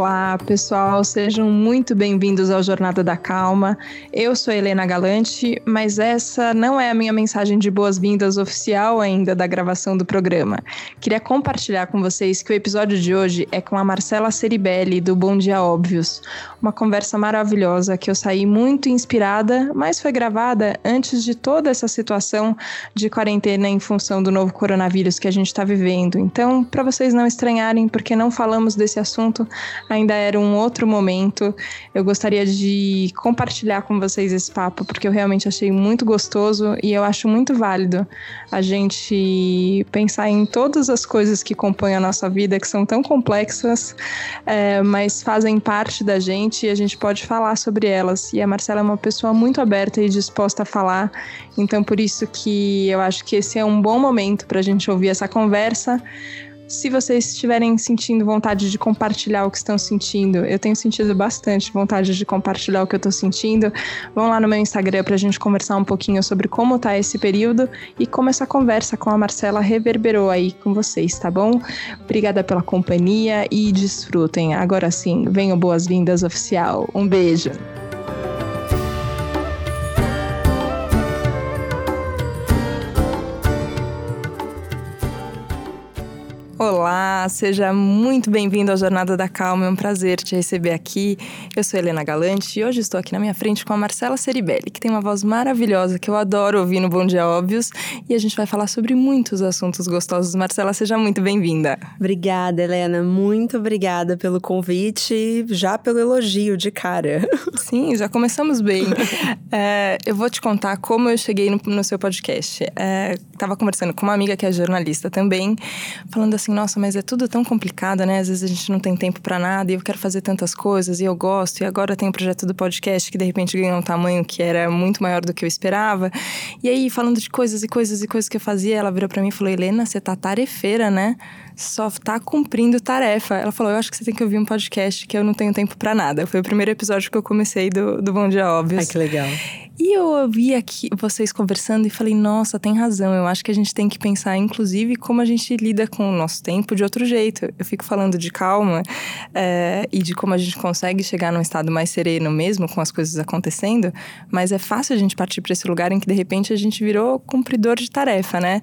July. Olá, pessoal, sejam muito bem-vindos ao Jornada da Calma. Eu sou Helena Galante, mas essa não é a minha mensagem de boas-vindas oficial ainda da gravação do programa. Queria compartilhar com vocês que o episódio de hoje é com a Marcela Ceribelli, do Bom Dia Óbvios. Uma conversa maravilhosa que eu saí muito inspirada, mas foi gravada antes de toda essa situação de quarentena em função do novo coronavírus que a gente está vivendo. Então, para vocês não estranharem, porque não falamos desse assunto, ainda era um outro momento. Eu gostaria de compartilhar com vocês esse papo, porque eu realmente achei muito gostoso e eu acho muito válido a gente pensar em todas as coisas que compõem a nossa vida, que são tão complexas, é, mas fazem parte da gente e a gente pode falar sobre elas. E a Marcela é uma pessoa muito aberta e disposta a falar, então por isso que eu acho que esse é um bom momento para a gente ouvir essa conversa se vocês estiverem sentindo vontade de compartilhar o que estão sentindo, eu tenho sentido bastante vontade de compartilhar o que eu estou sentindo. Vão lá no meu Instagram para a gente conversar um pouquinho sobre como tá esse período e como essa conversa com a Marcela reverberou aí com vocês, tá bom? Obrigada pela companhia e desfrutem. Agora sim, venham boas-vindas oficial. Um beijo. lá Olá, seja muito bem-vindo à Jornada da Calma. É um prazer te receber aqui. Eu sou Helena Galante e hoje estou aqui na minha frente com a Marcela Ceribelli, que tem uma voz maravilhosa que eu adoro ouvir no Bom Dia Óbvios. E a gente vai falar sobre muitos assuntos gostosos. Marcela, seja muito bem-vinda. Obrigada, Helena. Muito obrigada pelo convite e já pelo elogio de cara. Sim, já começamos bem. é, eu vou te contar como eu cheguei no, no seu podcast. Estava é, conversando com uma amiga que é jornalista também, falando assim, nossa, mas é tudo tão complicado, né? Às vezes a gente não tem tempo para nada e eu quero fazer tantas coisas e eu gosto. E agora tem o um projeto do podcast que de repente ganhou um tamanho que era muito maior do que eu esperava. E aí, falando de coisas e coisas e coisas que eu fazia, ela virou para mim e falou: Helena, você tá tarefeira, né? Só tá cumprindo tarefa. Ela falou: Eu acho que você tem que ouvir um podcast que eu não tenho tempo para nada. Foi o primeiro episódio que eu comecei do, do Bom Dia Óbvio. Ai, que legal. E eu ouvi aqui vocês conversando e falei, nossa, tem razão. Eu acho que a gente tem que pensar, inclusive, como a gente lida com o nosso tempo de outro jeito. Eu fico falando de calma é, e de como a gente consegue chegar num estado mais sereno mesmo com as coisas acontecendo, mas é fácil a gente partir para esse lugar em que de repente a gente virou cumpridor de tarefa, né?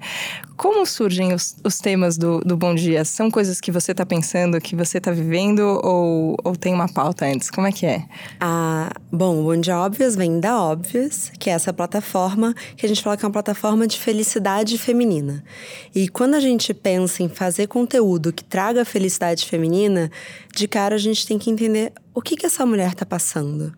Como surgem os, os temas do, do Bom Dia? São coisas que você está pensando, que você está vivendo ou, ou tem uma pauta antes? Como é que é? Ah, bom, o Bom Dia Óbvios vem da Que é essa plataforma que a gente fala que é uma plataforma de felicidade feminina. E quando a gente pensa em fazer conteúdo que traga felicidade feminina, de cara a gente tem que entender o que, que essa mulher está passando.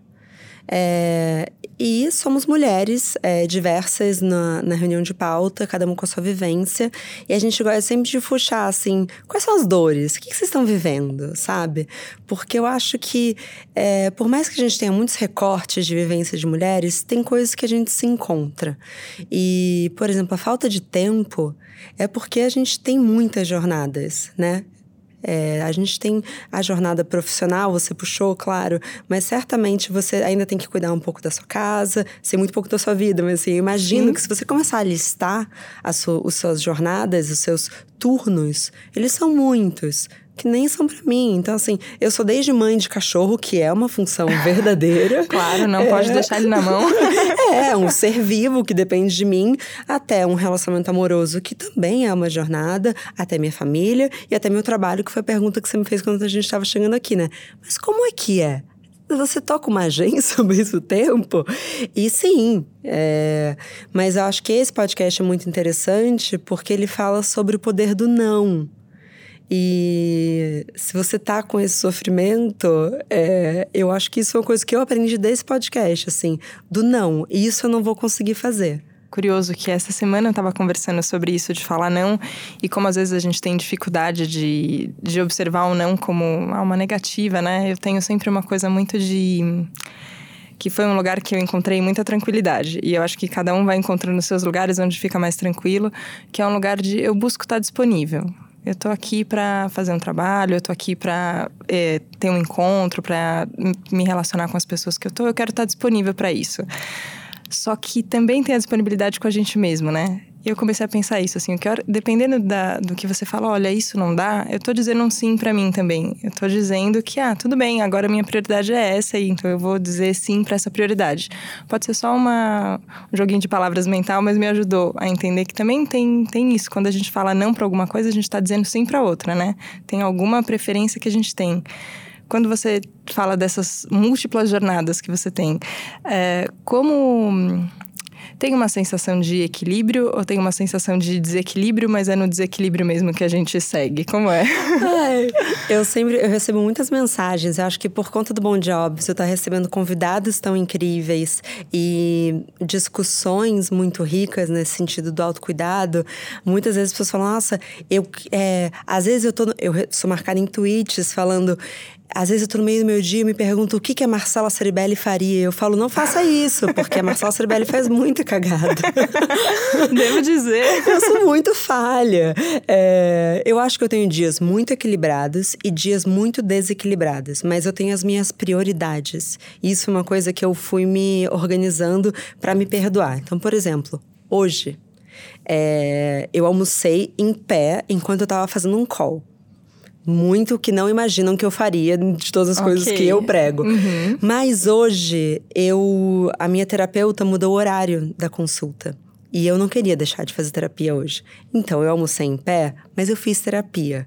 É, e somos mulheres é, diversas na, na, reunião de pauta, cada uma com a sua vivência. E a gente gosta sempre de puxar, assim, quais são as dores? O que, que vocês estão vivendo, sabe? Porque eu acho que, é, por mais que a gente tenha muitos recortes de vivência de mulheres, tem coisas que a gente se encontra. E, por exemplo, a falta de tempo é porque a gente tem muitas jornadas, né? É, a gente tem a jornada profissional, você puxou, claro, mas certamente você ainda tem que cuidar um pouco da sua casa, sei muito pouco da sua vida, mas assim, eu imagino Sim. que se você começar a listar as, su as suas jornadas, os seus turnos, eles são muitos que nem são para mim. Então, assim, eu sou desde mãe de cachorro, que é uma função verdadeira. claro, não é. pode deixar ele na mão. é, um ser vivo que depende de mim, até um relacionamento amoroso, que também é uma jornada, até minha família e até meu trabalho, que foi a pergunta que você me fez quando a gente estava chegando aqui, né? Mas como é que é? Você toca uma agência ao mesmo tempo? E sim, é... mas eu acho que esse podcast é muito interessante porque ele fala sobre o poder do não. E se você tá com esse sofrimento, é, eu acho que isso é uma coisa que eu aprendi desse podcast, assim, do não. E isso eu não vou conseguir fazer curioso que essa semana eu estava conversando sobre isso de falar não e como às vezes a gente tem dificuldade de, de observar o não como uma negativa, né? Eu tenho sempre uma coisa muito de que foi um lugar que eu encontrei muita tranquilidade. E eu acho que cada um vai encontrando seus lugares onde fica mais tranquilo, que é um lugar de eu busco estar disponível. Eu tô aqui para fazer um trabalho, eu tô aqui para é, ter um encontro, para me relacionar com as pessoas que eu tô. Eu quero estar disponível para isso. Só que também tem a disponibilidade com a gente mesmo, né? E eu comecei a pensar isso, assim, que hora, dependendo da, do que você fala, olha, isso não dá, eu tô dizendo um sim para mim também. Eu tô dizendo que, ah, tudo bem, agora minha prioridade é essa, então eu vou dizer sim para essa prioridade. Pode ser só uma, um joguinho de palavras mental, mas me ajudou a entender que também tem, tem isso. Quando a gente fala não para alguma coisa, a gente tá dizendo sim para outra, né? Tem alguma preferência que a gente tem quando você fala dessas múltiplas jornadas que você tem, é, como tem uma sensação de equilíbrio ou tem uma sensação de desequilíbrio, mas é no desequilíbrio mesmo que a gente segue? Como é? Eu sempre eu recebo muitas mensagens. Eu acho que por conta do Bom Job, você está recebendo convidados tão incríveis e discussões muito ricas nesse sentido do autocuidado. Muitas vezes as pessoas falam: Nossa, eu, é, às vezes eu, tô, eu sou marcada em tweets falando às vezes eu tô no meio do meu dia e me pergunto o que, que a Marcela Ceribelli faria. Eu falo, não faça isso, porque a Marcela Ceribelli faz muita cagada. Devo dizer. Eu sou muito falha. É, eu acho que eu tenho dias muito equilibrados e dias muito desequilibrados, mas eu tenho as minhas prioridades. Isso é uma coisa que eu fui me organizando para me perdoar. Então, por exemplo, hoje é, eu almocei em pé enquanto eu tava fazendo um call muito que não imaginam que eu faria de todas as okay. coisas que eu prego. Uhum. Mas hoje eu a minha terapeuta mudou o horário da consulta. E eu não queria deixar de fazer terapia hoje. Então eu almocei em pé, mas eu fiz terapia.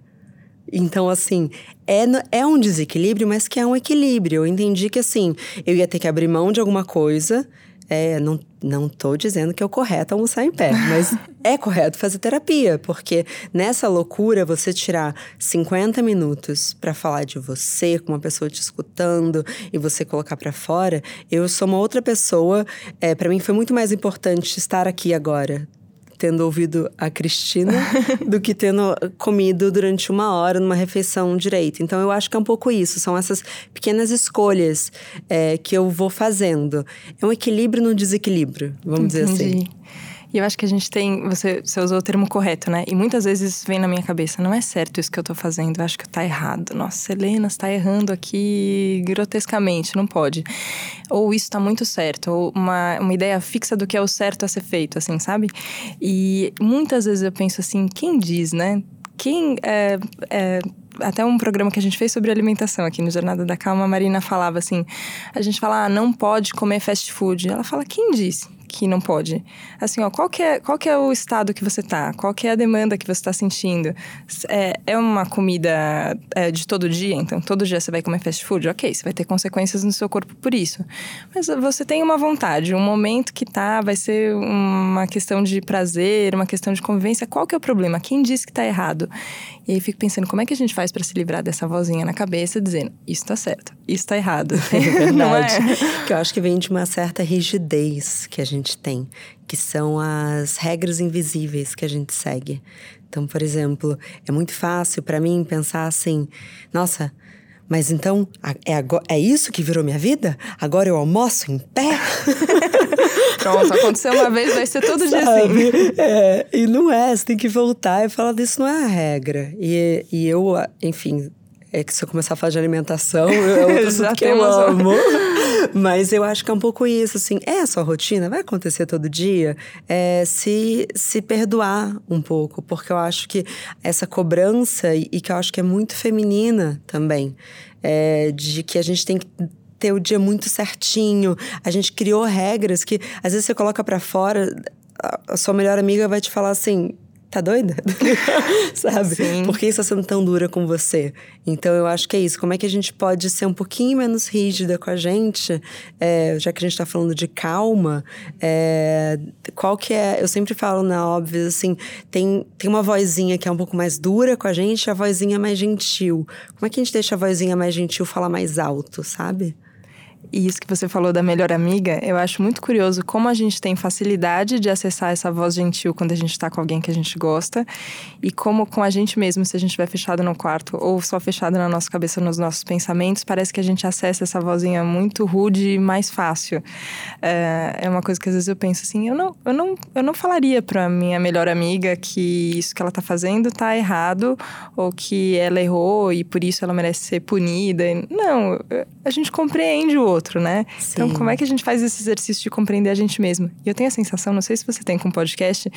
Então, assim, é, é um desequilíbrio, mas que é um equilíbrio. Eu entendi que, assim, eu ia ter que abrir mão de alguma coisa é, não, não tô dizendo que é o correto almoçar em pé, mas é correto fazer terapia, porque nessa loucura você tirar 50 minutos para falar de você com uma pessoa te escutando e você colocar para fora, eu sou uma outra pessoa. É, para mim foi muito mais importante estar aqui agora, tendo ouvido a Cristina do que tendo comido durante uma hora numa refeição direito. Então eu acho que é um pouco isso, são essas pequenas escolhas é, que eu vou fazendo. É um equilíbrio no desequilíbrio, vamos Entendi. dizer assim. E eu acho que a gente tem. Você, você usou o termo correto, né? E muitas vezes vem na minha cabeça: não é certo isso que eu tô fazendo, eu acho que tá errado. Nossa, Helena está errando aqui grotescamente, não pode. Ou isso tá muito certo, ou uma, uma ideia fixa do que é o certo a ser feito, assim, sabe? E muitas vezes eu penso assim: quem diz, né? Quem. É, é, até um programa que a gente fez sobre alimentação aqui no Jornada da Calma, a Marina falava assim: a gente fala, ah, não pode comer fast food. Ela fala, quem disse? Que não pode? Assim, ó, qual que é, qual que é o estado que você tá? Qual que é a demanda que você está sentindo? É, é uma comida é, de todo dia? Então, todo dia você vai comer fast food? Ok, você vai ter consequências no seu corpo por isso. Mas você tem uma vontade, um momento que tá, vai ser uma questão de prazer, uma questão de convivência. Qual que é o problema? Quem disse que tá errado? E aí fico pensando, como é que a gente faz para se livrar dessa vozinha na cabeça dizendo, isso tá certo, isso tá errado. É verdade. é? Que eu acho que vem de uma certa rigidez que a gente tem, que são as regras invisíveis que a gente segue. Então, por exemplo, é muito fácil para mim pensar assim: nossa, mas então é, agora, é isso que virou minha vida? Agora eu almoço em pé? Pronto, aconteceu uma vez, vai ser todo dia assim. É, e não é, você tem que voltar e falar disso não é a regra. E, e eu, enfim, é que se eu começar a falar de alimentação, é outro assunto que eu amo. Mas eu acho que é um pouco isso, assim, é a sua rotina, vai acontecer todo dia, é se, se perdoar um pouco, porque eu acho que essa cobrança, e que eu acho que é muito feminina também, é, de que a gente tem que ter o dia muito certinho. A gente criou regras que às vezes você coloca para fora, a sua melhor amiga vai te falar assim: tá doida? Sabe? Sim. Por que isso está sendo tão dura com você? Então eu acho que é isso. Como é que a gente pode ser um pouquinho menos rígida com a gente, é, já que a gente está falando de calma? É, qual que é. Eu sempre falo na óbvio, assim, tem, tem uma vozinha que é um pouco mais dura com a gente, a vozinha mais gentil. Como é que a gente deixa a vozinha mais gentil falar mais alto, sabe? E isso que você falou da melhor amiga, eu acho muito curioso como a gente tem facilidade de acessar essa voz gentil quando a gente está com alguém que a gente gosta e como com a gente mesmo, se a gente estiver fechado no quarto ou só fechado na nossa cabeça, nos nossos pensamentos, parece que a gente acessa essa vozinha muito rude e mais fácil. É, é uma coisa que às vezes eu penso assim, eu não, eu não, eu não falaria para minha melhor amiga que isso que ela está fazendo está errado ou que ela errou e por isso ela merece ser punida. Não, a gente compreende o outro, né? Sim. Então, como é que a gente faz esse exercício de compreender a gente mesmo? E eu tenho a sensação, não sei se você tem com podcast,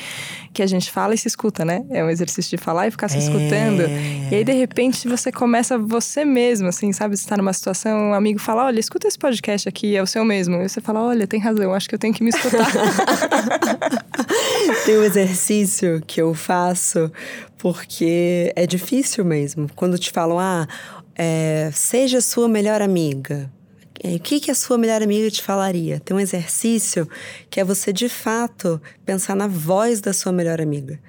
que a gente fala e se escuta, né? É um exercício de falar e ficar se é. escutando. E aí, de repente, você começa você mesmo, assim, sabe? Você está numa situação, um amigo fala: olha, escuta esse podcast aqui, é o seu mesmo. E você fala: olha, tem razão, acho que eu tenho que me escutar. tem um exercício que eu faço porque é difícil mesmo. Quando te falam, ah, é, seja sua melhor amiga. É, o que, que a sua melhor amiga te falaria? Tem um exercício que é você, de fato, pensar na voz da sua melhor amiga.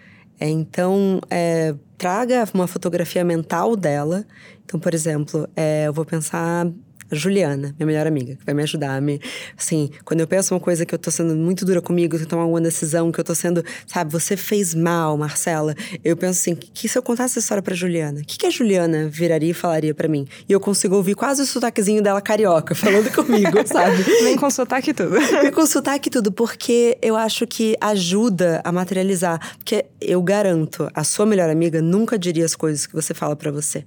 É, então, é, traga uma fotografia mental dela. Então, por exemplo, é, eu vou pensar a Juliana, minha melhor amiga, que vai me ajudar. Me, assim, quando eu penso uma coisa que eu tô sendo muito dura comigo, que eu tomar uma decisão, que eu tô sendo, sabe, você fez mal, Marcela. Eu penso assim, que se eu contasse essa história pra Juliana, o que, que a Juliana viraria e falaria para mim? E eu consigo ouvir quase o sotaquezinho dela carioca, falando comigo, sabe? Vem com sotaque tudo. Vem com sotaque tudo, porque eu acho que ajuda a materializar. Porque eu garanto, a sua melhor amiga nunca diria as coisas que você fala para você.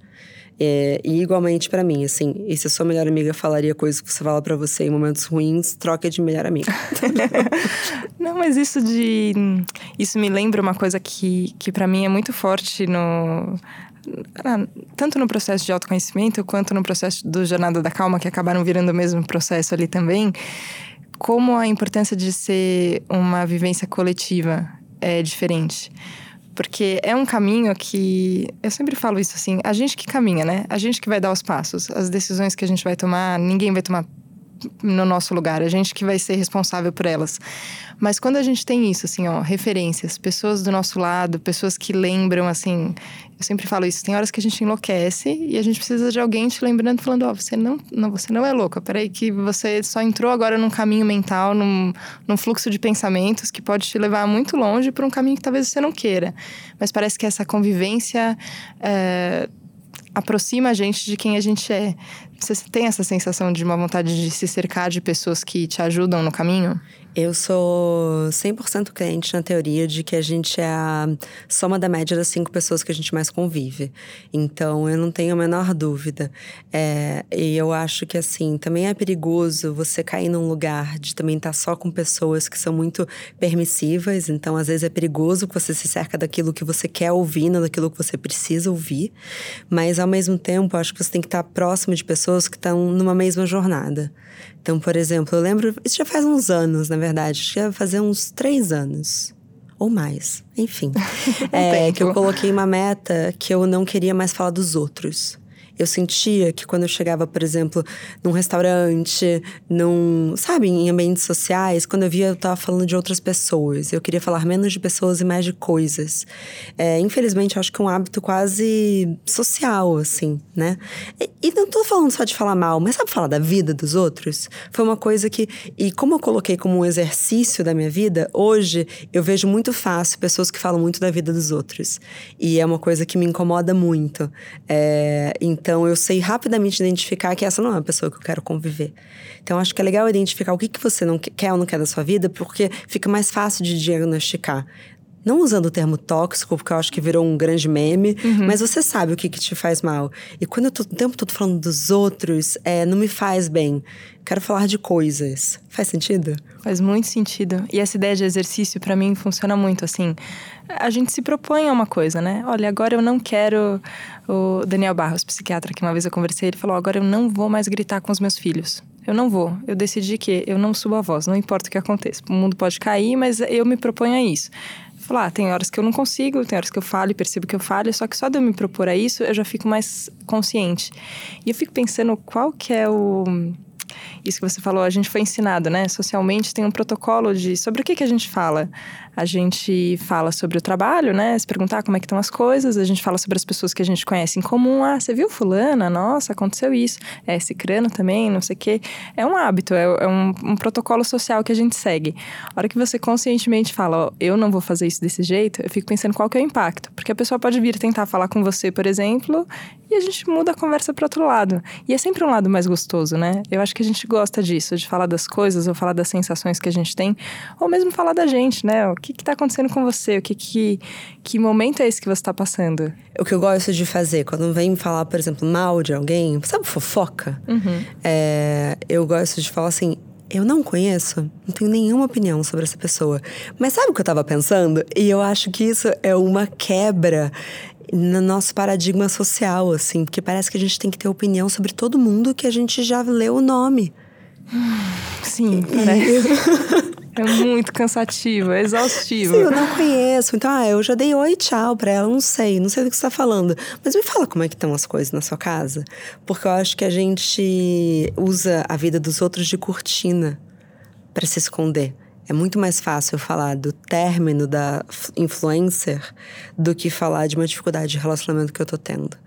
É, e igualmente para mim, assim, e se a sua melhor amiga falaria coisas que você fala para você em momentos ruins, troca de melhor amiga. Não, mas isso de. Isso me lembra uma coisa que, que para mim é muito forte no. Tanto no processo de autoconhecimento quanto no processo do Jornada da Calma, que acabaram virando o mesmo processo ali também, como a importância de ser uma vivência coletiva é diferente. Porque é um caminho que. Eu sempre falo isso assim: a gente que caminha, né? A gente que vai dar os passos. As decisões que a gente vai tomar, ninguém vai tomar no nosso lugar, a gente que vai ser responsável por elas. Mas quando a gente tem isso, assim, ó, referências, pessoas do nosso lado, pessoas que lembram, assim, eu sempre falo isso, tem horas que a gente enlouquece e a gente precisa de alguém te lembrando, falando, ó, oh, você não, não, você não é louca, peraí que você só entrou agora num caminho mental, num, num fluxo de pensamentos que pode te levar muito longe para um caminho que talvez você não queira. Mas parece que essa convivência... É, aproxima a gente de quem a gente é. Você tem essa sensação de uma vontade de se cercar de pessoas que te ajudam no caminho? Eu sou 100% crente na teoria de que a gente é a soma da média das cinco pessoas que a gente mais convive. Então, eu não tenho a menor dúvida. É, e eu acho que, assim, também é perigoso você cair num lugar de também estar só com pessoas que são muito permissivas. Então, às vezes é perigoso que você se cerca daquilo que você quer ouvir, não daquilo que você precisa ouvir. Mas, ao mesmo tempo, acho que você tem que estar próximo de pessoas que estão numa mesma jornada. Então, por exemplo, eu lembro, isso já faz uns anos, na verdade, acho que ia fazer uns três anos. Ou mais, enfim. é, que eu coloquei uma meta que eu não queria mais falar dos outros. Eu sentia que quando eu chegava, por exemplo, num restaurante, num, sabe, em ambientes sociais, quando eu via, eu tava falando de outras pessoas. Eu queria falar menos de pessoas e mais de coisas. É, infelizmente, acho que é um hábito quase social, assim, né? E, e não tô falando só de falar mal, mas sabe falar da vida dos outros? Foi uma coisa que. E como eu coloquei como um exercício da minha vida, hoje eu vejo muito fácil pessoas que falam muito da vida dos outros. E é uma coisa que me incomoda muito. É, então eu sei rapidamente identificar que essa não é uma pessoa que eu quero conviver. Então acho que é legal identificar o que, que você não quer ou não quer da sua vida, porque fica mais fácil de diagnosticar. Não usando o termo tóxico, porque eu acho que virou um grande meme, uhum. mas você sabe o que, que te faz mal. E quando eu tô o tempo todo falando dos outros, é, não me faz bem. Quero falar de coisas. Faz sentido? Faz muito sentido. E essa ideia de exercício, para mim, funciona muito assim. A gente se propõe a uma coisa, né? Olha, agora eu não quero. O Daniel Barros, psiquiatra, que uma vez eu conversei, ele falou: agora eu não vou mais gritar com os meus filhos. Eu não vou. Eu decidi que eu não subo a voz, não importa o que aconteça. O mundo pode cair, mas eu me proponho a isso falar, ah, tem horas que eu não consigo, tem horas que eu falo e percebo que eu falho, só que só de eu me propor a isso, eu já fico mais consciente. E eu fico pensando qual que é o isso que você falou, a gente foi ensinado, né? Socialmente tem um protocolo de sobre o que, que a gente fala. A gente fala sobre o trabalho, né? Se perguntar como é que estão as coisas, a gente fala sobre as pessoas que a gente conhece em comum. Ah, você viu fulana? Nossa, aconteceu isso. É, crânio também, não sei o quê. É um hábito, é, é um, um, protocolo social que a gente segue. A hora que você conscientemente fala, ó, eu não vou fazer isso desse jeito, eu fico pensando qual que é o impacto. Porque a pessoa pode vir tentar falar com você, por exemplo, e a gente muda a conversa para outro lado. E é sempre um lado mais gostoso, né? Eu acho que a gente gosta disso, de falar das coisas ou falar das sensações que a gente tem, ou mesmo falar da gente, né? Que está acontecendo com você? O que, que, que momento é esse que você está passando? O que eu gosto de fazer, quando vem falar, por exemplo, mal de alguém, sabe fofoca? Uhum. É, eu gosto de falar assim, eu não conheço, não tenho nenhuma opinião sobre essa pessoa. Mas sabe o que eu tava pensando? E eu acho que isso é uma quebra no nosso paradigma social, assim, porque parece que a gente tem que ter opinião sobre todo mundo que a gente já leu o nome. Sim, parece. É muito cansativo, é exaustivo. Sim, eu não conheço. Então, ah, eu já dei oi tchau pra ela, não sei, não sei do que você tá falando. Mas me fala como é que estão as coisas na sua casa. Porque eu acho que a gente usa a vida dos outros de cortina para se esconder. É muito mais fácil falar do término da influencer do que falar de uma dificuldade de relacionamento que eu tô tendo.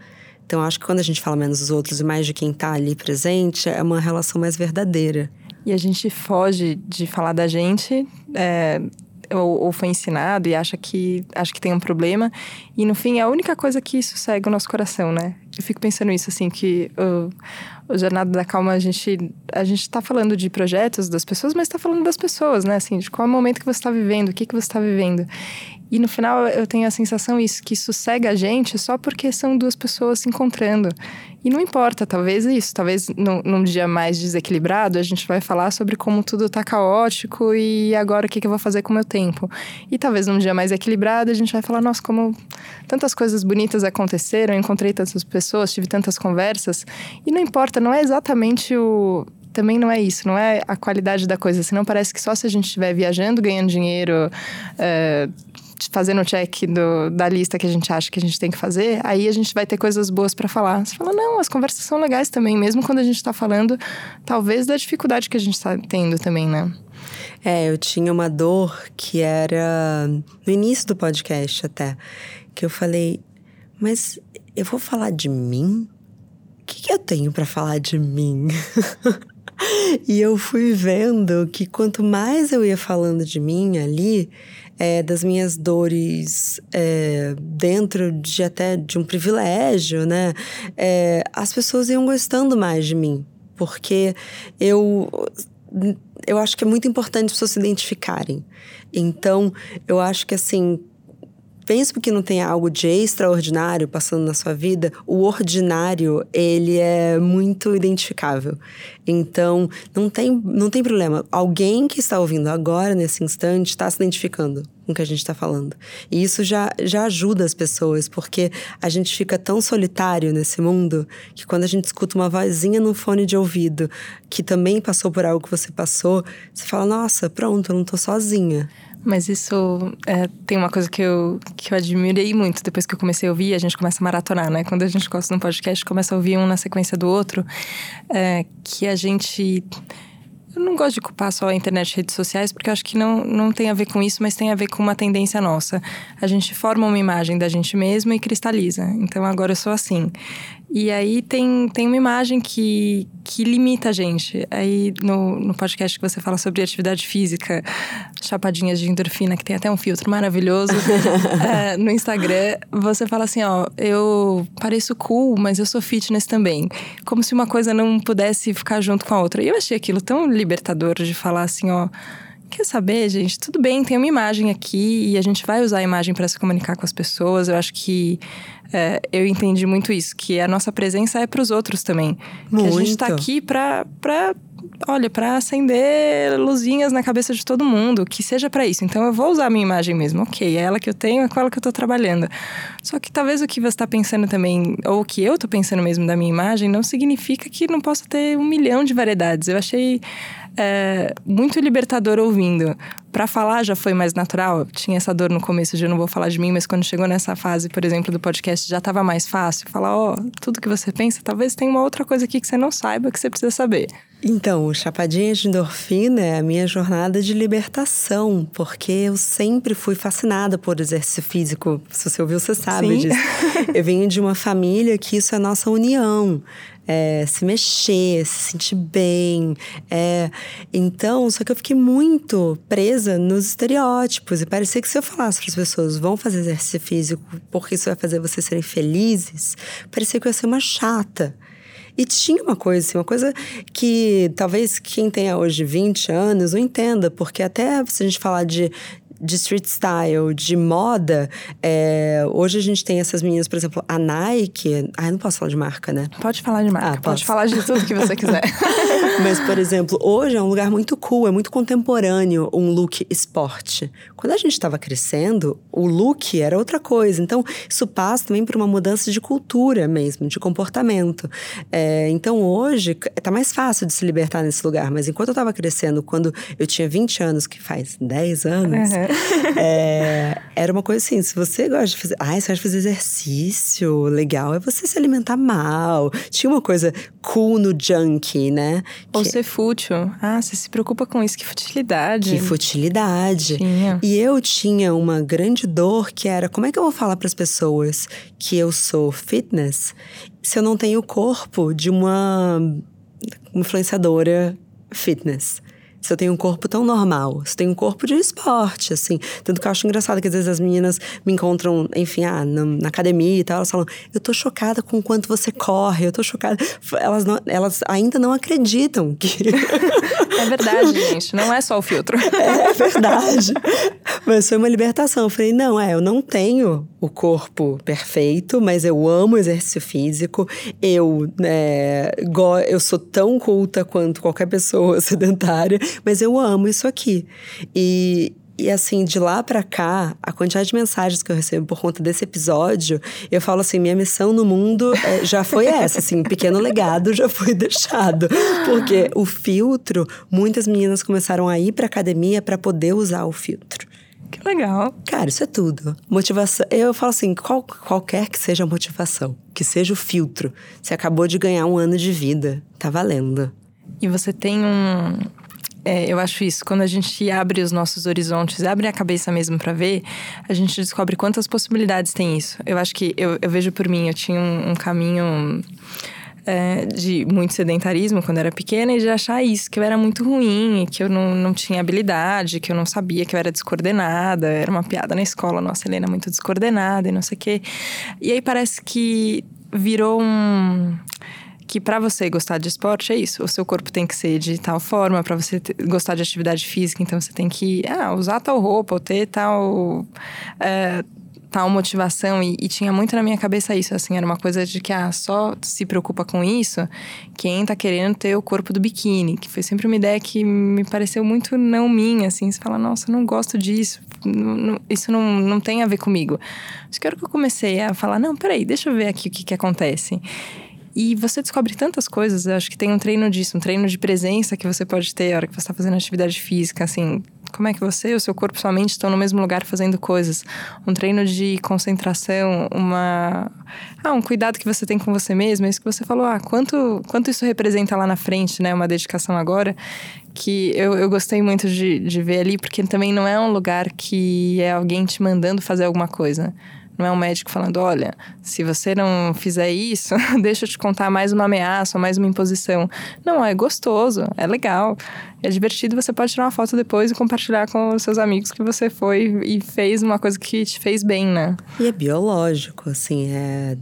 Então, acho que quando a gente fala menos dos outros e mais de quem tá ali presente, é uma relação mais verdadeira. E a gente foge de falar da gente, é, ou, ou, foi ensinado e acha que, acha que tem um problema. E no fim é a única coisa que sossega o nosso coração, né? Eu fico pensando isso, assim, que o, o Jornada da Calma, a gente, a gente tá falando de projetos das pessoas, mas está falando das pessoas, né? Assim, de qual é o momento que você está vivendo, o que, que você está vivendo. E no final eu tenho a sensação isso, que sossega a gente só porque são duas pessoas se encontrando. E não importa, talvez isso, talvez num, dia mais desequilibrado a gente vai falar sobre como tudo tá caótico e agora o que, que eu vou fazer com o meu tempo. E talvez num dia mais equilibrado a gente vai falar, nossa, como tantas coisas bonitas aconteceram, encontrei tantas pessoas, tive tantas conversas. E não importa, não é exatamente o também não é isso, não é a qualidade da coisa. Senão parece que só se a gente estiver viajando, ganhando dinheiro, é, fazendo o check do, da lista que a gente acha que a gente tem que fazer, aí a gente vai ter coisas boas para falar. Você fala, não, as conversas são legais também, mesmo quando a gente está falando, talvez da dificuldade que a gente está tendo também, né? É, eu tinha uma dor que era no início do podcast até, que eu falei, mas eu vou falar de mim? O que, que eu tenho para falar de mim? e eu fui vendo que quanto mais eu ia falando de mim ali, é, das minhas dores é, dentro de até de um privilégio, né? É, as pessoas iam gostando mais de mim, porque eu eu acho que é muito importante as pessoas se identificarem. Então, eu acho que assim, mesmo que não tenha algo de extraordinário passando na sua vida, o ordinário, ele é muito identificável. Então, não tem, não tem problema. Alguém que está ouvindo agora, nesse instante, está se identificando com o que a gente está falando. E isso já, já ajuda as pessoas, porque a gente fica tão solitário nesse mundo que quando a gente escuta uma vozinha no fone de ouvido que também passou por algo que você passou, você fala: nossa, pronto, eu não estou sozinha. Mas isso é, tem uma coisa que eu, que eu admirei muito depois que eu comecei a ouvir, a gente começa a maratonar, né? Quando a gente gosta de um podcast, começa a ouvir um na sequência do outro, é, que a gente. Eu não gosto de culpar só a internet e redes sociais, porque eu acho que não, não tem a ver com isso, mas tem a ver com uma tendência nossa. A gente forma uma imagem da gente mesmo e cristaliza. Então agora eu sou assim. E aí tem, tem uma imagem que, que limita a gente. Aí no, no podcast que você fala sobre atividade física, chapadinhas de endorfina, que tem até um filtro maravilhoso, é, no Instagram, você fala assim: ó, eu pareço cool, mas eu sou fitness também. Como se uma coisa não pudesse ficar junto com a outra. E eu achei aquilo tão libertador de falar assim: ó Quer saber, gente? Tudo bem, tem uma imagem aqui e a gente vai usar a imagem para se comunicar com as pessoas. Eu acho que é, eu entendi muito isso, que a nossa presença é para os outros também. Muito. Que a gente está aqui para olha, para acender luzinhas na cabeça de todo mundo, que seja para isso. Então eu vou usar a minha imagem mesmo. Ok, é ela que eu tenho, é com ela que eu tô trabalhando. Só que talvez o que você está pensando também, ou o que eu tô pensando mesmo da minha imagem, não significa que não possa ter um milhão de variedades. Eu achei é, muito libertador ouvindo. Para falar já foi mais natural. Eu tinha essa dor no começo de eu não vou falar de mim, mas quando chegou nessa fase, por exemplo, do podcast, já estava mais fácil. Falar, ó, oh, tudo que você pensa, talvez tenha uma outra coisa aqui que você não saiba, que você precisa saber. Então, o Chapadinha de Endorfina é a minha jornada de libertação, porque eu sempre fui fascinada por exercício físico. Se você ouviu, você sabe Sim. disso. Eu venho de uma família que isso é nossa união é, se mexer, se sentir bem. É, então, só que eu fiquei muito presa nos estereótipos e parecia que se eu falasse para as pessoas vão fazer exercício físico porque isso vai fazer vocês serem felizes, parecia que eu ia ser uma chata. E tinha uma coisa, assim, uma coisa que talvez quem tenha hoje 20 anos não entenda, porque até se a gente falar de de street style, de moda. É, hoje a gente tem essas meninas, por exemplo, a Nike. Ai, não posso falar de marca, né? Pode falar de marca, ah, pode posso. falar de tudo que você quiser. Mas, por exemplo, hoje é um lugar muito cool, é muito contemporâneo um look esporte. Quando a gente estava crescendo, o look era outra coisa. Então, isso passa também por uma mudança de cultura mesmo, de comportamento. É, então, hoje, tá mais fácil de se libertar nesse lugar. Mas enquanto eu estava crescendo, quando eu tinha 20 anos, que faz 10 anos, uhum. é, era uma coisa assim: se você gosta de fazer. Ai, você gosta de fazer exercício, legal é você se alimentar mal. Tinha uma coisa cool no junk, né? Ou que... ser fútil. Ah, você se preocupa com isso, que futilidade. Que futilidade. Tinha. E eu tinha uma grande dor que era: como é que eu vou falar para as pessoas que eu sou fitness se eu não tenho o corpo de uma influenciadora fitness? Se eu tenho um corpo tão normal, se eu tenho um corpo de esporte, assim. Tanto que eu acho engraçado que às vezes as meninas me encontram, enfim, ah, na, na academia e tal, elas falam, eu tô chocada com o quanto você corre, eu tô chocada. Elas, não, elas ainda não acreditam que. É verdade, gente, não é só o filtro. É, é verdade. Mas foi uma libertação. Eu falei, não, é, eu não tenho o corpo perfeito, mas eu amo exercício físico. Eu, é, eu sou tão culta quanto qualquer pessoa sedentária, mas eu amo isso aqui. E, e assim, de lá para cá, a quantidade de mensagens que eu recebo por conta desse episódio, eu falo assim: minha missão no mundo é, já foi essa, assim, um pequeno legado já foi deixado. Porque o filtro, muitas meninas começaram a ir pra academia para poder usar o filtro. Que legal. Cara, isso é tudo. Motivação. Eu falo assim: qual, qualquer que seja a motivação, que seja o filtro. Você acabou de ganhar um ano de vida. Tá valendo. E você tem um. É, eu acho isso. Quando a gente abre os nossos horizontes, abre a cabeça mesmo para ver, a gente descobre quantas possibilidades tem isso. Eu acho que eu, eu vejo por mim, eu tinha um, um caminho é, de muito sedentarismo quando era pequena e de achar isso, que eu era muito ruim, que eu não, não tinha habilidade, que eu não sabia, que eu era descoordenada. Era uma piada na escola, nossa, Helena muito descoordenada e não sei o quê. E aí parece que virou um que para você gostar de esporte é isso. O seu corpo tem que ser de tal forma, para você ter, gostar de atividade física, então você tem que ah, usar tal roupa, ou ter tal. É, tal motivação e, e, tinha muito na minha cabeça isso, assim, era uma coisa de que ah, só se preocupa com isso quem tá querendo ter o corpo do biquíni, que foi sempre uma ideia que me pareceu muito não minha, assim, você fala, nossa, não gosto disso, não, não, isso não, não tem a ver comigo. Acho que era que eu comecei a falar, não, peraí, deixa eu ver aqui o que que acontece. E você descobre tantas coisas. Eu acho que tem um treino disso, um treino de presença que você pode ter a hora que você está fazendo atividade física, assim. Como é que você, o seu corpo, sua mente estão no mesmo lugar fazendo coisas? Um treino de concentração, uma ah, um cuidado que você tem com você mesmo, é isso que você falou, ah, quanto, quanto isso representa lá na frente, né? Uma dedicação agora, que eu, eu gostei muito de, de ver ali, porque também não é um lugar que é alguém te mandando fazer alguma coisa. Não é um médico falando, olha, se você não fizer isso, deixa eu te contar mais uma ameaça mais uma imposição. Não, é gostoso, é legal, é divertido. Você pode tirar uma foto depois e compartilhar com os seus amigos que você foi e fez uma coisa que te fez bem, né? E é biológico, assim, é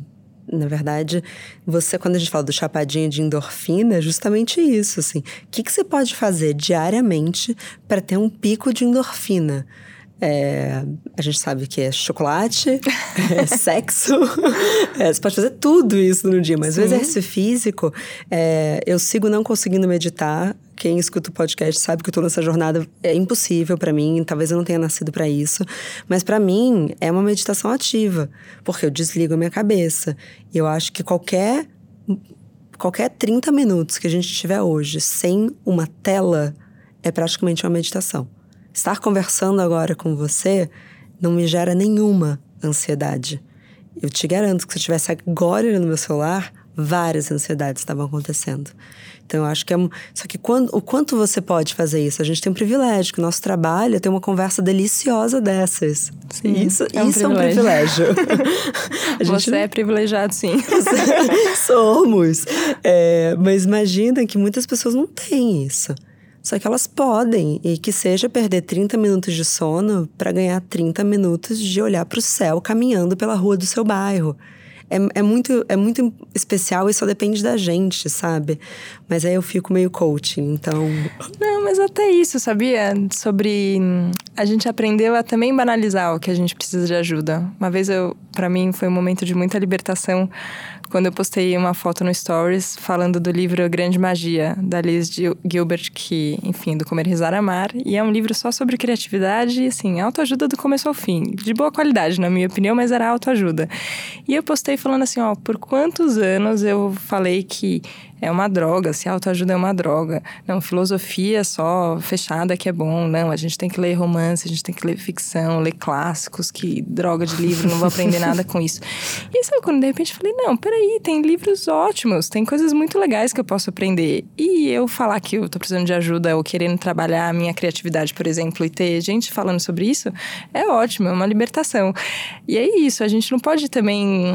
na verdade, você, quando a gente fala do chapadinho de endorfina, é justamente isso, assim. O que, que você pode fazer diariamente para ter um pico de endorfina? É, a gente sabe que é chocolate, é sexo. É, você pode fazer tudo isso no dia, mas Sim. o exercício físico, é, eu sigo não conseguindo meditar. Quem escuta o podcast sabe que eu tô nessa jornada é impossível para mim, talvez eu não tenha nascido para isso, mas para mim é uma meditação ativa, porque eu desligo a minha cabeça. E eu acho que qualquer qualquer 30 minutos que a gente tiver hoje sem uma tela é praticamente uma meditação. Estar conversando agora com você não me gera nenhuma ansiedade. Eu te garanto que se eu estivesse agora olhando no meu celular, várias ansiedades estavam acontecendo. Então eu acho que é. Só que quando, o quanto você pode fazer isso? A gente tem um privilégio, que o nosso trabalho é ter uma conversa deliciosa dessas. Sim, isso é um isso privilégio. É um privilégio. você não... é privilegiado, sim. Somos. É, mas imagina que muitas pessoas não têm isso. Só que elas podem, e que seja perder 30 minutos de sono para ganhar 30 minutos de olhar para o céu caminhando pela rua do seu bairro. é, é, muito, é muito especial e só depende da gente, sabe? Mas aí eu fico meio coaching, então. Não, mas até isso, sabia? Sobre. A gente aprendeu a também banalizar o que a gente precisa de ajuda. Uma vez eu, para mim, foi um momento de muita libertação quando eu postei uma foto no Stories falando do livro Grande Magia, da Liz Gilbert, que, enfim, do Comer, Risar, Amar. E é um livro só sobre criatividade e, assim, autoajuda do começo ao fim. De boa qualidade, na minha opinião, mas era autoajuda. E eu postei falando assim, ó, por quantos anos eu falei que é uma droga, se autoajuda é uma droga. Não, filosofia só fechada que é bom. Não, a gente tem que ler romance, a gente tem que ler ficção, ler clássicos, que droga de livro, não vou aprender nada com isso. E sabe quando de repente eu falei, não, peraí, tem livros ótimos, tem coisas muito legais que eu posso aprender. E eu falar que eu tô precisando de ajuda ou querendo trabalhar a minha criatividade, por exemplo, e ter gente falando sobre isso, é ótimo, é uma libertação. E é isso, a gente não pode também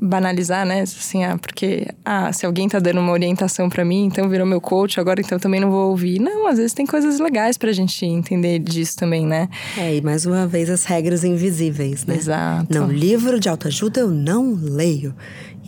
banalizar, né? Assim, ah, porque ah, se alguém tá dando uma orientação para mim, então virou meu coach, agora então também não vou ouvir. Não, às vezes tem coisas legais pra gente entender disso também, né? É, e mais uma vez as regras invisíveis, né? Exato. Não, livro de autoajuda eu não leio.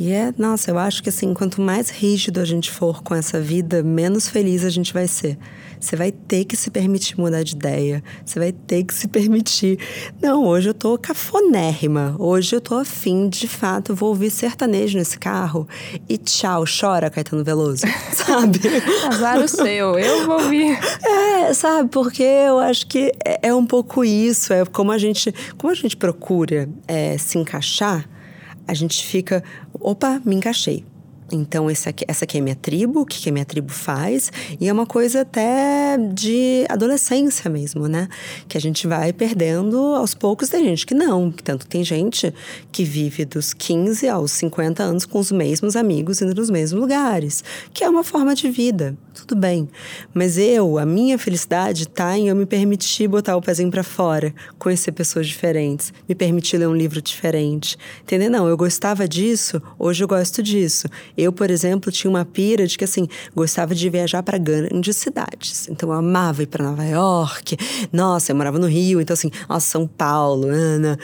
E é, nossa, eu acho que assim, quanto mais rígido a gente for com essa vida, menos feliz a gente vai ser. Você vai ter que se permitir mudar de ideia. Você vai ter que se permitir. Não, hoje eu tô cafonérrima. Hoje eu tô afim, de fato, vou ouvir sertanejo nesse carro. E tchau, chora, Caetano Veloso. sabe? Azar o seu, eu vou ouvir. É, sabe? Porque eu acho que é, é um pouco isso. É como a gente, como a gente procura é, se encaixar, a gente fica, opa, me encaixei. Então, esse aqui, essa aqui é minha tribo, o que, que a minha tribo faz. E é uma coisa até de adolescência mesmo, né? Que a gente vai perdendo aos poucos. Tem gente que não. Tanto tem gente que vive dos 15 aos 50 anos com os mesmos amigos indo nos mesmos lugares. Que é uma forma de vida. Tudo bem. Mas eu, a minha felicidade tá em eu me permitir botar o pezinho para fora, conhecer pessoas diferentes, me permitir ler um livro diferente. Entender? Não, eu gostava disso, hoje eu gosto disso eu, por exemplo, tinha uma pira de que, assim, gostava de viajar para grandes cidades. Então, eu amava ir para Nova York. Nossa, eu morava no Rio, então, assim, nossa, São Paulo, Ana.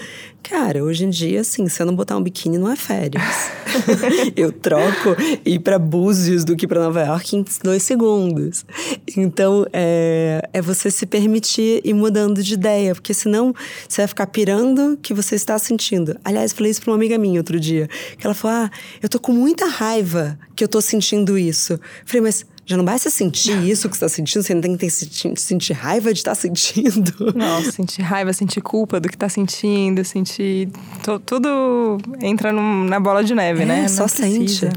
Cara, hoje em dia, assim, se eu não botar um biquíni, não é férias. eu troco ir para Búzios do que para Nova York em dois segundos. Então, é, é você se permitir ir mudando de ideia, porque senão você vai ficar pirando que você está sentindo. Aliás, falei isso para uma amiga minha outro dia, que ela falou: Ah, eu tô com muita raiva que eu tô sentindo isso. Falei, mas já não basta sentir isso que você está sentindo, você não tem que ter, sentir raiva de estar tá sentindo. Não, sentir raiva, sentir culpa do que está sentindo, sentir. tudo entra na bola de neve, é, né? Não só precisa. sente.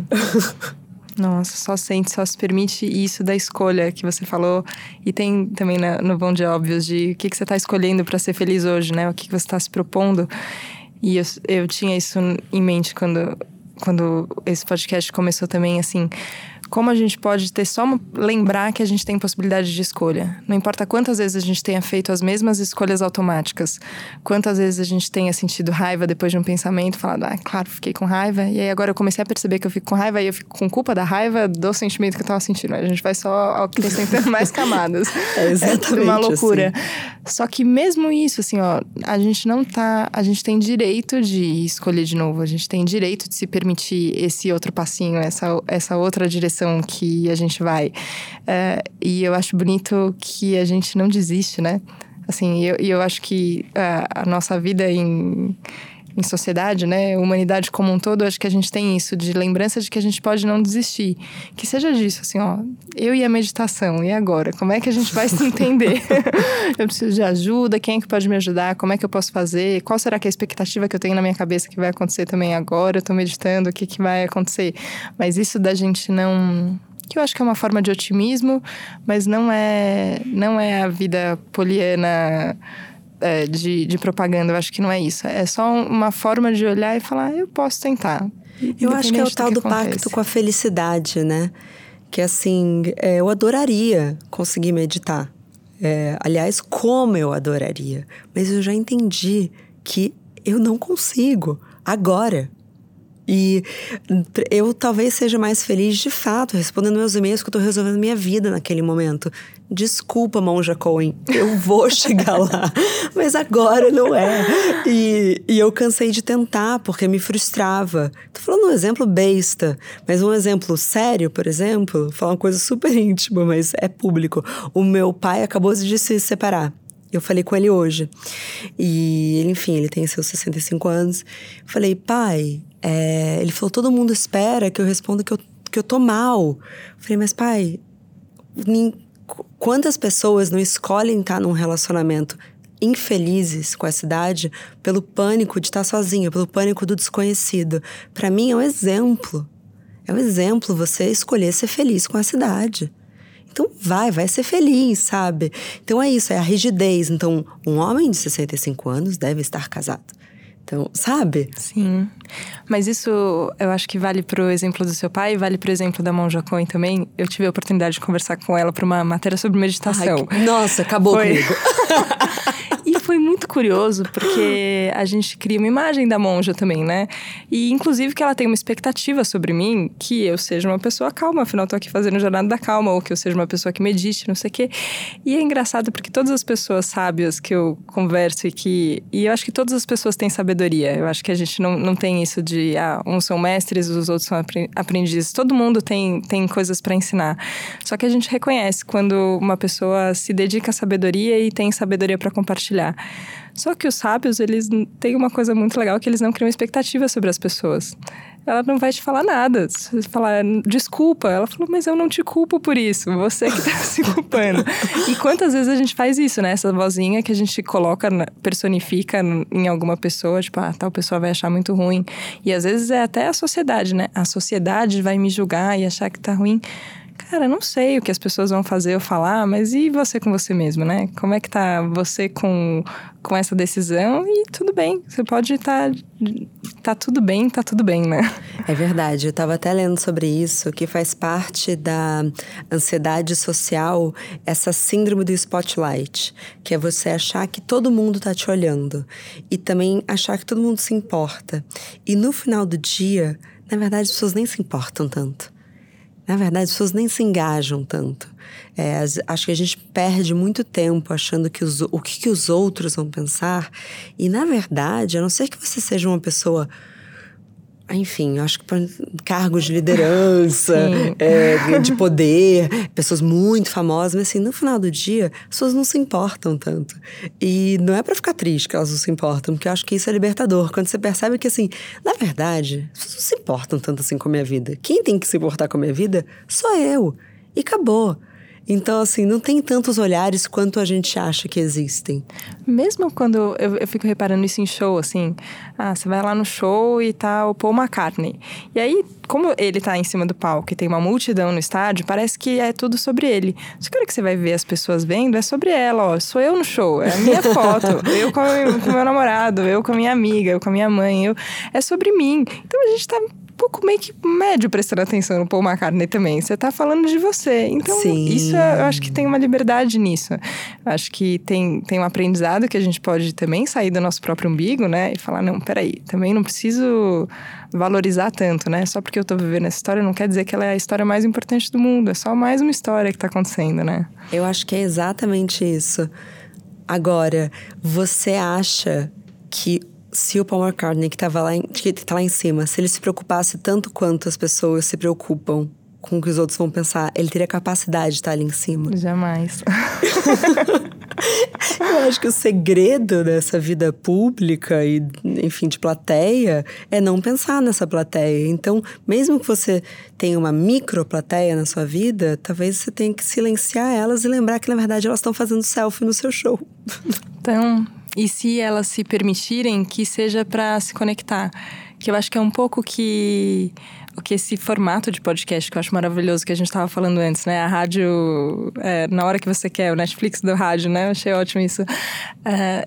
Nossa, só sente, só se permite isso da escolha que você falou. E tem também no Bom de Óbvios de o que, que você está escolhendo para ser feliz hoje, né? O que, que você está se propondo. E eu, eu tinha isso em mente quando, quando esse podcast começou também, assim como a gente pode ter só lembrar que a gente tem possibilidade de escolha. Não importa quantas vezes a gente tenha feito as mesmas escolhas automáticas, quantas vezes a gente tenha sentido raiva depois de um pensamento, falado, ah, claro, fiquei com raiva, e aí agora eu comecei a perceber que eu fico com raiva e eu fico com culpa da raiva do sentimento que eu tava sentindo. A gente vai só acrescentando mais camadas. É exatamente. É uma loucura. Assim. Só que mesmo isso, assim, ó, a gente não tá. A gente tem direito de escolher de novo, a gente tem direito de se permitir esse outro passinho, essa, essa outra direção direção que a gente vai. É, e eu acho bonito que a gente não desiste, né? Assim, e eu, eu acho que a, a nossa vida em em sociedade, né, humanidade como um todo, acho que a gente tem isso de lembrança de que a gente pode não desistir. Que seja disso, assim, ó, eu e a meditação, e agora? Como é que a gente vai se entender? eu preciso de ajuda, quem é que pode me ajudar? Como é que eu posso fazer? Qual será que é a expectativa que eu tenho na minha cabeça que vai acontecer também agora? Eu tô meditando, o que que vai acontecer? Mas isso da gente não que eu acho que é uma forma de otimismo, mas não é não é a vida poliana é, de, de propaganda. Eu acho que não é isso. É só uma forma de olhar e falar, eu posso tentar. Eu acho que é o tal do, do pacto com a felicidade, né? Que assim, é, eu adoraria conseguir meditar. É, aliás, como eu adoraria. Mas eu já entendi que eu não consigo agora. E eu talvez seja mais feliz de fato, respondendo meus e-mails que eu tô resolvendo minha vida naquele momento. Desculpa, Monja Cohen, eu vou chegar lá, mas agora não é. E, e eu cansei de tentar, porque me frustrava. Tô falando um exemplo besta, mas um exemplo sério, por exemplo, falar uma coisa super íntima, mas é público. O meu pai acabou de se separar. Eu falei com ele hoje. E enfim, ele tem seus 65 anos. falei, pai, é... ele falou: todo mundo espera que eu responda que eu, que eu tô mal. falei, mas pai, quantas pessoas não escolhem estar num relacionamento infelizes com essa idade pelo pânico de estar sozinha, pelo pânico do desconhecido? Para mim é um exemplo. É um exemplo você escolher ser feliz com essa idade. Então vai, vai ser feliz, sabe? Então é isso, é a rigidez. Então, um homem de 65 anos deve estar casado. Então, sabe? Sim. Mas isso eu acho que vale pro exemplo do seu pai, vale pro exemplo da Monja Cohen também. Eu tive a oportunidade de conversar com ela para uma matéria sobre meditação. Ai, nossa, acabou Foi... comigo. foi muito curioso, porque a gente cria uma imagem da monja também, né? E inclusive que ela tem uma expectativa sobre mim, que eu seja uma pessoa calma, afinal tô aqui fazendo jornada da calma, ou que eu seja uma pessoa que medite, não sei o quê. E é engraçado porque todas as pessoas sábias que eu converso e que. E eu acho que todas as pessoas têm sabedoria. Eu acho que a gente não, não tem isso de, ah, uns são mestres, os outros são aprendizes. Todo mundo tem, tem coisas para ensinar. Só que a gente reconhece quando uma pessoa se dedica à sabedoria e tem sabedoria para compartilhar. Só que os sábios, eles têm uma coisa muito legal que eles não criam expectativa sobre as pessoas. Ela não vai te falar nada. Se falar desculpa, ela falou, mas eu não te culpo por isso, você que tá se culpando. e quantas vezes a gente faz isso, né? Essa vozinha que a gente coloca, personifica em alguma pessoa, tipo, ah, tal pessoa vai achar muito ruim. E às vezes é até a sociedade, né? A sociedade vai me julgar e achar que tá ruim. Cara, não sei o que as pessoas vão fazer ou falar, mas e você com você mesmo, né? Como é que tá você com, com essa decisão? E tudo bem, você pode estar. Tá, tá tudo bem, tá tudo bem, né? É verdade, eu tava até lendo sobre isso, que faz parte da ansiedade social, essa síndrome do spotlight, que é você achar que todo mundo tá te olhando e também achar que todo mundo se importa. E no final do dia, na verdade, as pessoas nem se importam tanto. Na verdade, as pessoas nem se engajam tanto. É, acho que a gente perde muito tempo achando que os, o que, que os outros vão pensar. E, na verdade, a não ser que você seja uma pessoa enfim, acho que para cargos de liderança, é, de poder, pessoas muito famosas, mas assim, no final do dia, as pessoas não se importam tanto. E não é para ficar triste que elas não se importam, porque eu acho que isso é libertador. Quando você percebe que, assim, na verdade, as pessoas não se importam tanto assim com a minha vida. Quem tem que se importar com a minha vida sou eu. E acabou. Então, assim, não tem tantos olhares quanto a gente acha que existem. Mesmo quando eu, eu, fico reparando isso em show, assim, ah, você vai lá no show e tá o Paul McCartney. E aí, como ele tá em cima do palco e tem uma multidão no estádio, parece que é tudo sobre ele. Só que a hora que você vai ver as pessoas vendo, é sobre ela, ó. Sou eu no show, é a minha foto. eu com o meu namorado, eu com a minha amiga, eu com a minha mãe, eu... É sobre mim. Então a gente tá pouco meio que médio prestando atenção no Paul McCartney também. Você tá falando de você. Então, Sim. isso eu acho que tem uma liberdade nisso. Acho que tem, tem um aprendizado que a gente pode também sair do nosso próprio umbigo, né? E falar, não, peraí, também não preciso valorizar tanto, né? Só porque eu tô vivendo essa história não quer dizer que ela é a história mais importante do mundo. É só mais uma história que tá acontecendo, né? Eu acho que é exatamente isso. Agora, você acha que se o Paul McCartney, que estava lá, em, que tá lá em cima, se ele se preocupasse tanto quanto as pessoas se preocupam com o que os outros vão pensar, ele teria capacidade de estar ali em cima. Jamais. Eu acho que o segredo dessa vida pública e, enfim, de plateia é não pensar nessa plateia. Então, mesmo que você tenha uma micro plateia na sua vida, talvez você tenha que silenciar elas e lembrar que, na verdade, elas estão fazendo selfie no seu show. Então, e se elas se permitirem, que seja para se conectar. Que eu acho que é um pouco que que esse formato de podcast que eu acho maravilhoso que a gente estava falando antes, né? A rádio é, na hora que você quer, o Netflix do rádio, né? Eu achei ótimo isso. É,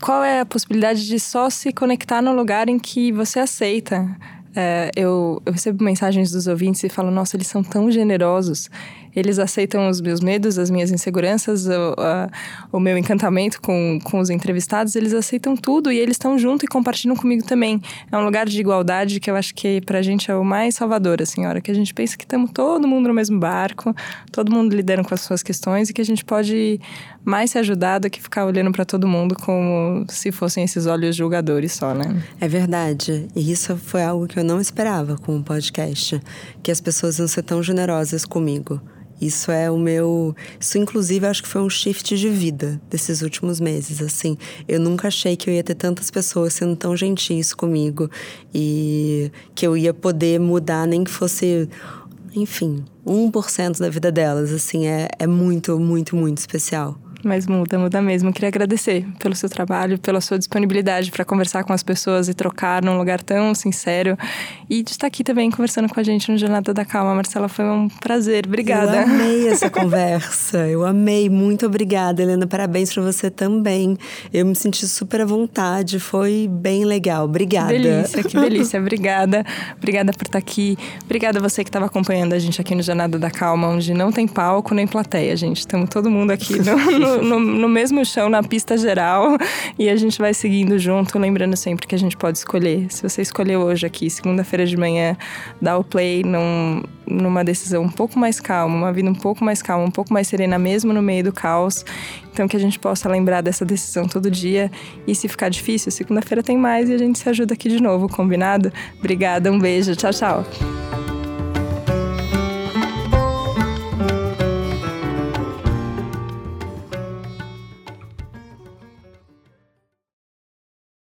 qual é a possibilidade de só se conectar no lugar em que você aceita? É, eu, eu recebo mensagens dos ouvintes e falo, nossa, eles são tão generosos eles aceitam os meus medos, as minhas inseguranças, o, a, o meu encantamento com, com os entrevistados, eles aceitam tudo e eles estão junto e compartilham comigo também. É um lugar de igualdade que eu acho que pra gente é o mais salvador, assim, a hora que a gente pensa que estamos todo mundo no mesmo barco, todo mundo lidando com as suas questões e que a gente pode mais se ajudar do que ficar olhando para todo mundo como se fossem esses olhos julgadores só, né? É verdade. E isso foi algo que eu não esperava com o podcast, que as pessoas iam ser tão generosas comigo. Isso é o meu. Isso, inclusive, acho que foi um shift de vida desses últimos meses. Assim, eu nunca achei que eu ia ter tantas pessoas sendo tão gentis comigo e que eu ia poder mudar, nem que fosse, enfim, 1% da vida delas. Assim, é, é muito, muito, muito especial. Mas muda, muda mesmo. Queria agradecer pelo seu trabalho, pela sua disponibilidade para conversar com as pessoas e trocar num lugar tão sincero. E de estar aqui também conversando com a gente no Jornada da Calma. Marcela, foi um prazer. Obrigada. Eu amei essa conversa. Eu amei. Muito obrigada, Helena. Parabéns para você também. Eu me senti super à vontade. Foi bem legal. Obrigada. Delícia, que delícia. Obrigada. Obrigada por estar aqui. Obrigada a você que estava acompanhando a gente aqui no Jornada da Calma, onde não tem palco nem plateia, gente. Estamos todo mundo aqui no, no no, mesmo chão, na pista geral, e a gente vai seguindo junto, lembrando sempre que a gente pode escolher. Se você escolheu hoje aqui, segunda-feira de manhã, dar o play num, numa decisão um pouco mais calma, uma vida um pouco mais calma, um pouco mais serena, mesmo no meio do caos. Então, que a gente possa lembrar dessa decisão todo dia. E se ficar difícil, segunda-feira tem mais e a gente se ajuda aqui de novo, combinado? Obrigada, um beijo, tchau, tchau.